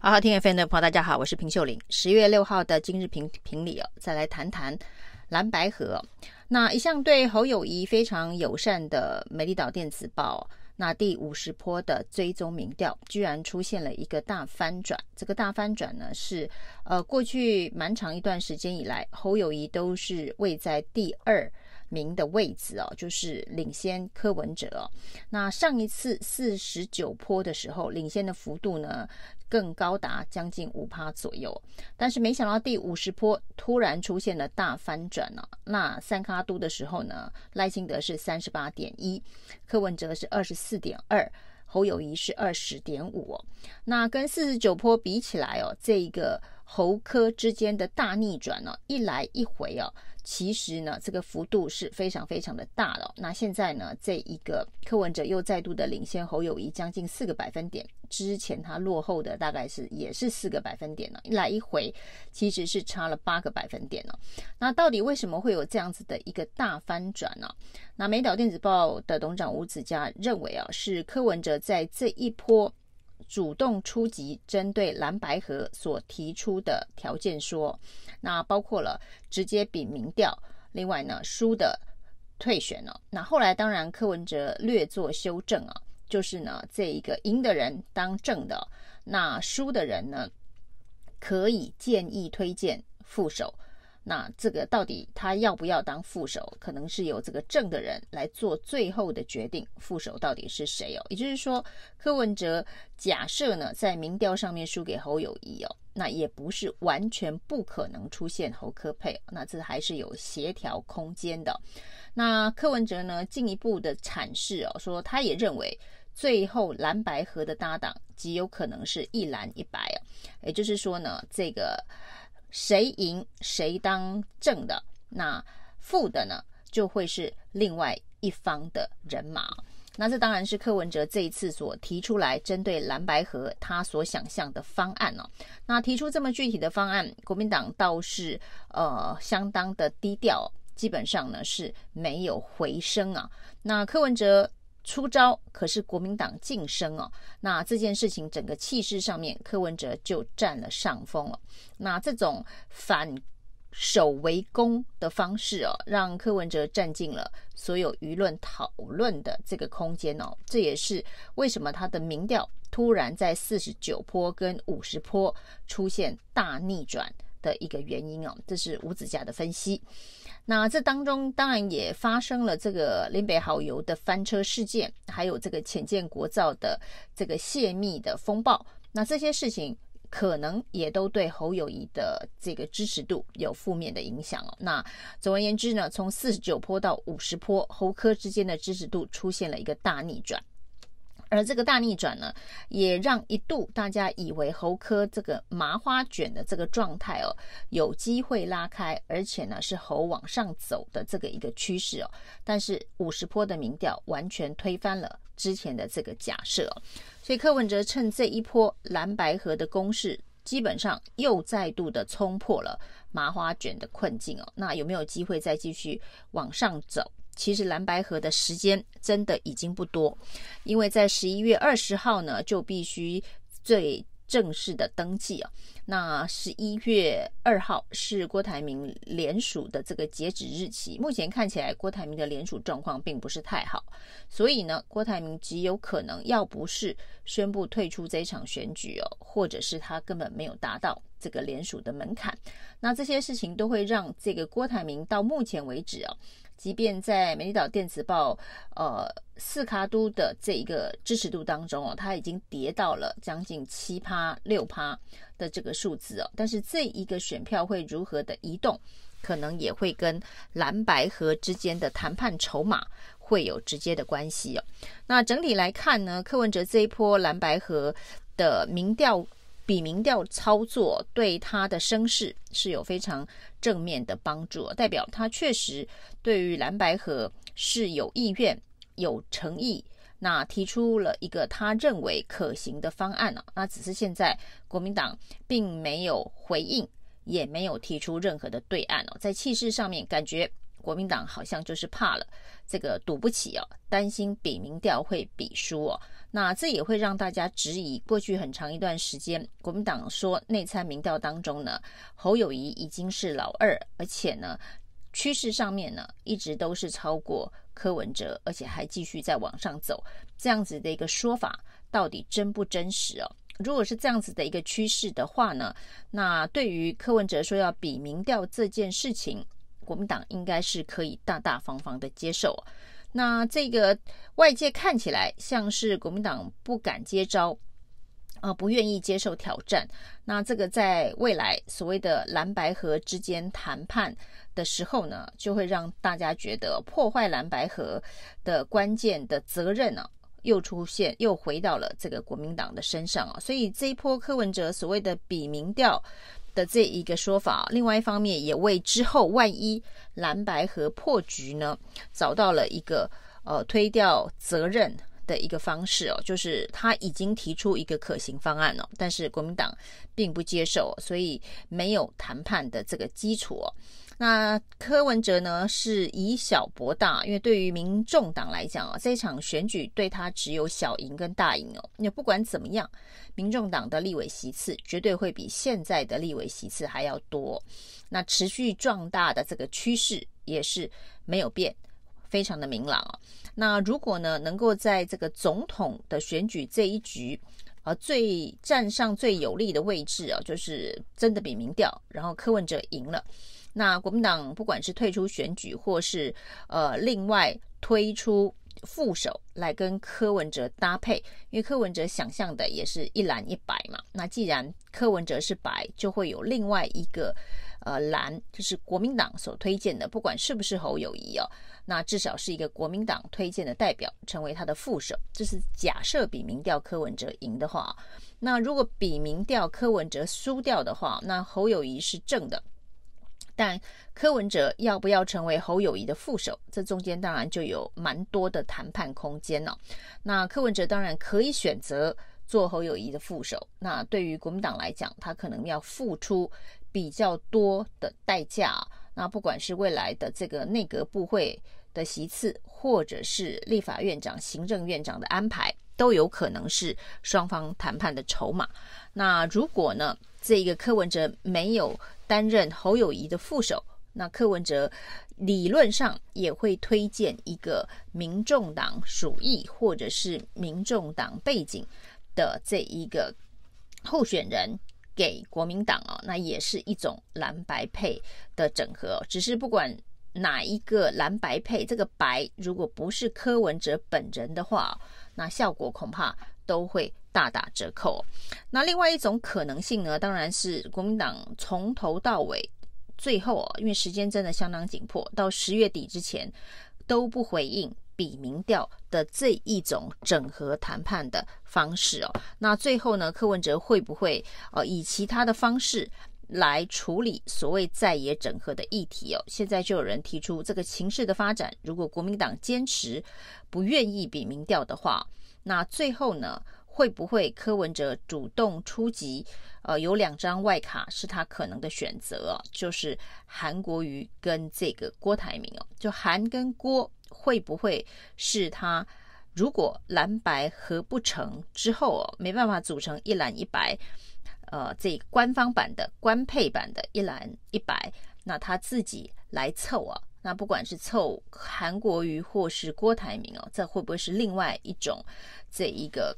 好好听 FM 的朋友，大家好，我是平秀玲。十月六号的今日评评理哦，再来谈谈蓝白河。那一向对侯友宜非常友善的美丽岛电子报，那第五十波的追踪民调，居然出现了一个大翻转。这个大翻转呢，是呃过去蛮长一段时间以来，侯友宜都是位在第二。名的位置哦，就是领先柯文哲哦。那上一次四十九波的时候，领先的幅度呢更高达将近五趴左右。但是没想到第五十波突然出现了大翻转呢。那三咖都的时候呢，赖清德是三十八点一，柯文哲是二十四点二，侯友谊是二十点五。那跟四十九坡比起来哦，这一个侯科之间的大逆转呢，一来一回哦。其实呢，这个幅度是非常非常的大了。那现在呢，这一个柯文哲又再度的领先侯友谊将近四个百分点，之前他落后的大概是也是四个百分点呢，一来一回其实是差了八个百分点呢。那到底为什么会有这样子的一个大翻转呢？那美岛电子报的董事长吴子嘉认为啊，是柯文哲在这一波。主动出击，针对蓝白合所提出的条件说，那包括了直接比民调，另外呢输的退选了。那后来当然柯文哲略作修正啊，就是呢这一个赢的人当正的，那输的人呢可以建议推荐副手。那这个到底他要不要当副手，可能是由这个正的人来做最后的决定。副手到底是谁哦？也就是说，柯文哲假设呢，在民调上面输给侯友宜哦，那也不是完全不可能出现侯科配，那这还是有协调空间的。那柯文哲呢，进一步的阐释哦，说他也认为最后蓝白合的搭档极有可能是一蓝一白哦，也就是说呢，这个。谁赢谁当正的，那负的呢，就会是另外一方的人马。那这当然是柯文哲这一次所提出来针对蓝白合他所想象的方案哦。那提出这么具体的方案，国民党倒是呃相当的低调，基本上呢是没有回声啊。那柯文哲。出招，可是国民党晋升哦，那这件事情整个气势上面，柯文哲就占了上风了。那这种反守为攻的方式哦，让柯文哲占尽了所有舆论讨论的这个空间哦。这也是为什么他的民调突然在四十九坡跟五十坡出现大逆转的一个原因哦。这是吴子嘉的分析。那这当中当然也发生了这个林北好油的翻车事件，还有这个浅见国造的这个泄密的风暴。那这些事情可能也都对侯友谊的这个支持度有负面的影响哦。那总而言之呢，从四十九坡到五十坡，侯科之间的支持度出现了一个大逆转。而这个大逆转呢，也让一度大家以为侯科这个麻花卷的这个状态哦，有机会拉开，而且呢是侯往上走的这个一个趋势哦。但是五十波的民调完全推翻了之前的这个假设哦，所以柯文哲趁这一波蓝白合的攻势，基本上又再度的冲破了麻花卷的困境哦。那有没有机会再继续往上走？其实蓝白合的时间真的已经不多，因为在十一月二十号呢，就必须最正式的登记啊。那十一月二号是郭台铭联署的这个截止日期，目前看起来郭台铭的联署状况并不是太好，所以呢，郭台铭极有可能要不是宣布退出这场选举哦，或者是他根本没有达到这个联署的门槛，那这些事情都会让这个郭台铭到目前为止啊。即便在美丽岛电子报，呃，四卡都的这一个支持度当中哦，它已经跌到了将近七趴六趴的这个数字哦。但是这一个选票会如何的移动，可能也会跟蓝白河之间的谈判筹码会有直接的关系哦。那整体来看呢，柯文哲这一波蓝白河的民调。比民调操作对他的声势是有非常正面的帮助，代表他确实对于蓝白河是有意愿、有诚意，那提出了一个他认为可行的方案了。那只是现在国民党并没有回应，也没有提出任何的对案哦，在气势上面感觉。国民党好像就是怕了这个赌不起哦，担心比民调会比输哦。那这也会让大家质疑，过去很长一段时间，国民党说内参民调当中呢，侯友宜已经是老二，而且呢，趋势上面呢一直都是超过柯文哲，而且还继续在往上走，这样子的一个说法到底真不真实哦？如果是这样子的一个趋势的话呢，那对于柯文哲说要比民调这件事情，国民党应该是可以大大方方的接受。那这个外界看起来像是国民党不敢接招，啊、不愿意接受挑战。那这个在未来所谓的蓝白河之间谈判的时候呢，就会让大家觉得破坏蓝白河的关键的责任呢、啊。又出现，又回到了这个国民党的身上啊，所以这一波柯文哲所谓的比民调的这一个说法，另外一方面也为之后万一蓝白和破局呢，找到了一个呃推掉责任的一个方式哦，就是他已经提出一个可行方案了，但是国民党并不接受，所以没有谈判的这个基础。那柯文哲呢，是以小博大，因为对于民众党来讲啊，这场选举对他只有小赢跟大赢哦。那不管怎么样，民众党的立委席次绝对会比现在的立委席次还要多。那持续壮大的这个趋势也是没有变，非常的明朗啊。那如果呢，能够在这个总统的选举这一局，呃，最站上最有利的位置啊，就是真的比民调，然后柯文哲赢了。那国民党不管是退出选举，或是呃另外推出副手来跟柯文哲搭配，因为柯文哲想象的也是一蓝一白嘛。那既然柯文哲是白，就会有另外一个呃蓝，就是国民党所推荐的，不管是不是侯友谊哦，那至少是一个国民党推荐的代表，成为他的副手。这是假设比民调柯文哲赢的话，那如果比民调柯文哲输掉的话，那侯友宜是正的。但柯文哲要不要成为侯友宜的副手，这中间当然就有蛮多的谈判空间了。那柯文哲当然可以选择做侯友宜的副手，那对于国民党来讲，他可能要付出比较多的代价。那不管是未来的这个内阁部会的席次，或者是立法院长、行政院长的安排，都有可能是双方谈判的筹码。那如果呢，这个柯文哲没有担任侯友谊的副手，那柯文哲理论上也会推荐一个民众党属意或者是民众党背景的这一个候选人给国民党哦，那也是一种蓝白配的整合。只是不管哪一个蓝白配，这个白如果不是柯文哲本人的话，那效果恐怕都会大打折扣。那另外一种可能性呢，当然是国民党从头到尾，最后啊，因为时间真的相当紧迫，到十月底之前都不回应比民调的这一种整合谈判的方式哦。那最后呢，柯文哲会不会呃以其他的方式来处理所谓在野整合的议题哦？现在就有人提出这个情势的发展，如果国民党坚持不愿意比民调的话，那最后呢，会不会柯文哲主动出击？呃，有两张外卡是他可能的选择哦，就是韩国瑜跟这个郭台铭哦。就韩跟郭会不会是他？如果蓝白合不成之后哦，没办法组成一蓝一白，呃，这官方版的官配版的一蓝一白，那他自己来凑啊？那不管是凑韩国瑜或是郭台铭哦，这会不会是另外一种这一个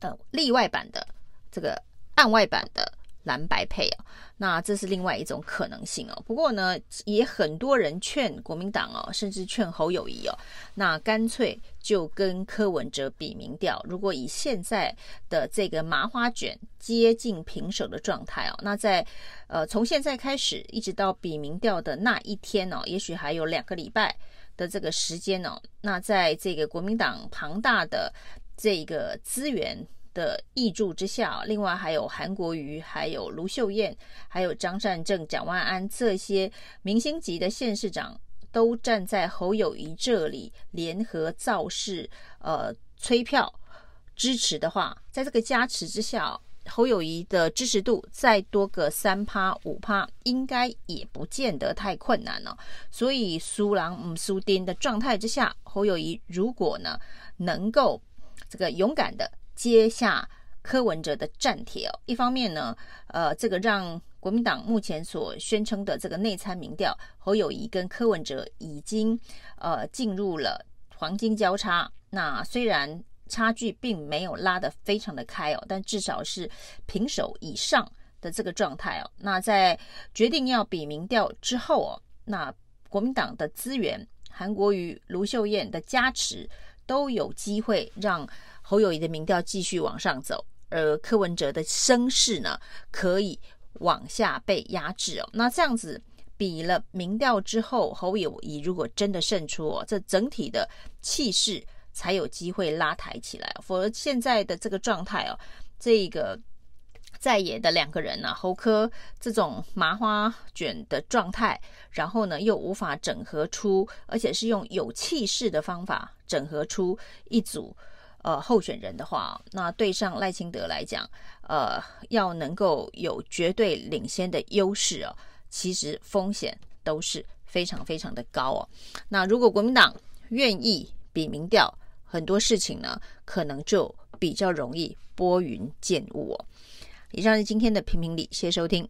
呃例外版的这个案外版的蓝白配啊？那这是另外一种可能性哦。不过呢，也很多人劝国民党哦，甚至劝侯友宜哦，那干脆就跟柯文哲比民调。如果以现在的这个麻花卷接近平手的状态哦，那在呃从现在开始一直到比民调的那一天哦，也许还有两个礼拜的这个时间哦。那在这个国民党庞大的这个资源。的挹注之下，另外还有韩国瑜，还有卢秀燕，还有张善政、蒋万安这些明星级的县市长，都站在侯友谊这里联合造势，呃，催票支持的话，在这个加持之下，侯友谊的支持度再多个三趴五趴，应该也不见得太困难了。所以输人不输阵的状态之下，侯友谊如果呢能够这个勇敢的接下柯文哲的战帖哦，一方面呢，呃，这个让国民党目前所宣称的这个内参民调，侯友宜跟柯文哲已经呃进入了黄金交叉。那虽然差距并没有拉得非常的开哦，但至少是平手以上的这个状态哦。那在决定要比民调之后哦，那国民党的资源、韩国瑜、卢秀燕的加持，都有机会让侯友宜的民调继续往上走，而柯文哲的声势呢，可以往下被压制哦。那这样子比了民调之后，侯友宜如果真的胜出哦，这整体的气势。才有机会拉抬起来，否则现在的这个状态哦，这个在野的两个人呢、侯柯这种麻花卷的状态，然后呢又无法整合出，而且是用有气势的方法整合出一组呃候选人的话，那对上赖清德来讲，呃，要能够有绝对领先的优势哦，其实风险都是非常非常的高哦。那如果国民党愿意比民调，很多事情呢，可能就比较容易拨云见雾哦。以上是今天的评评理，谢谢收听。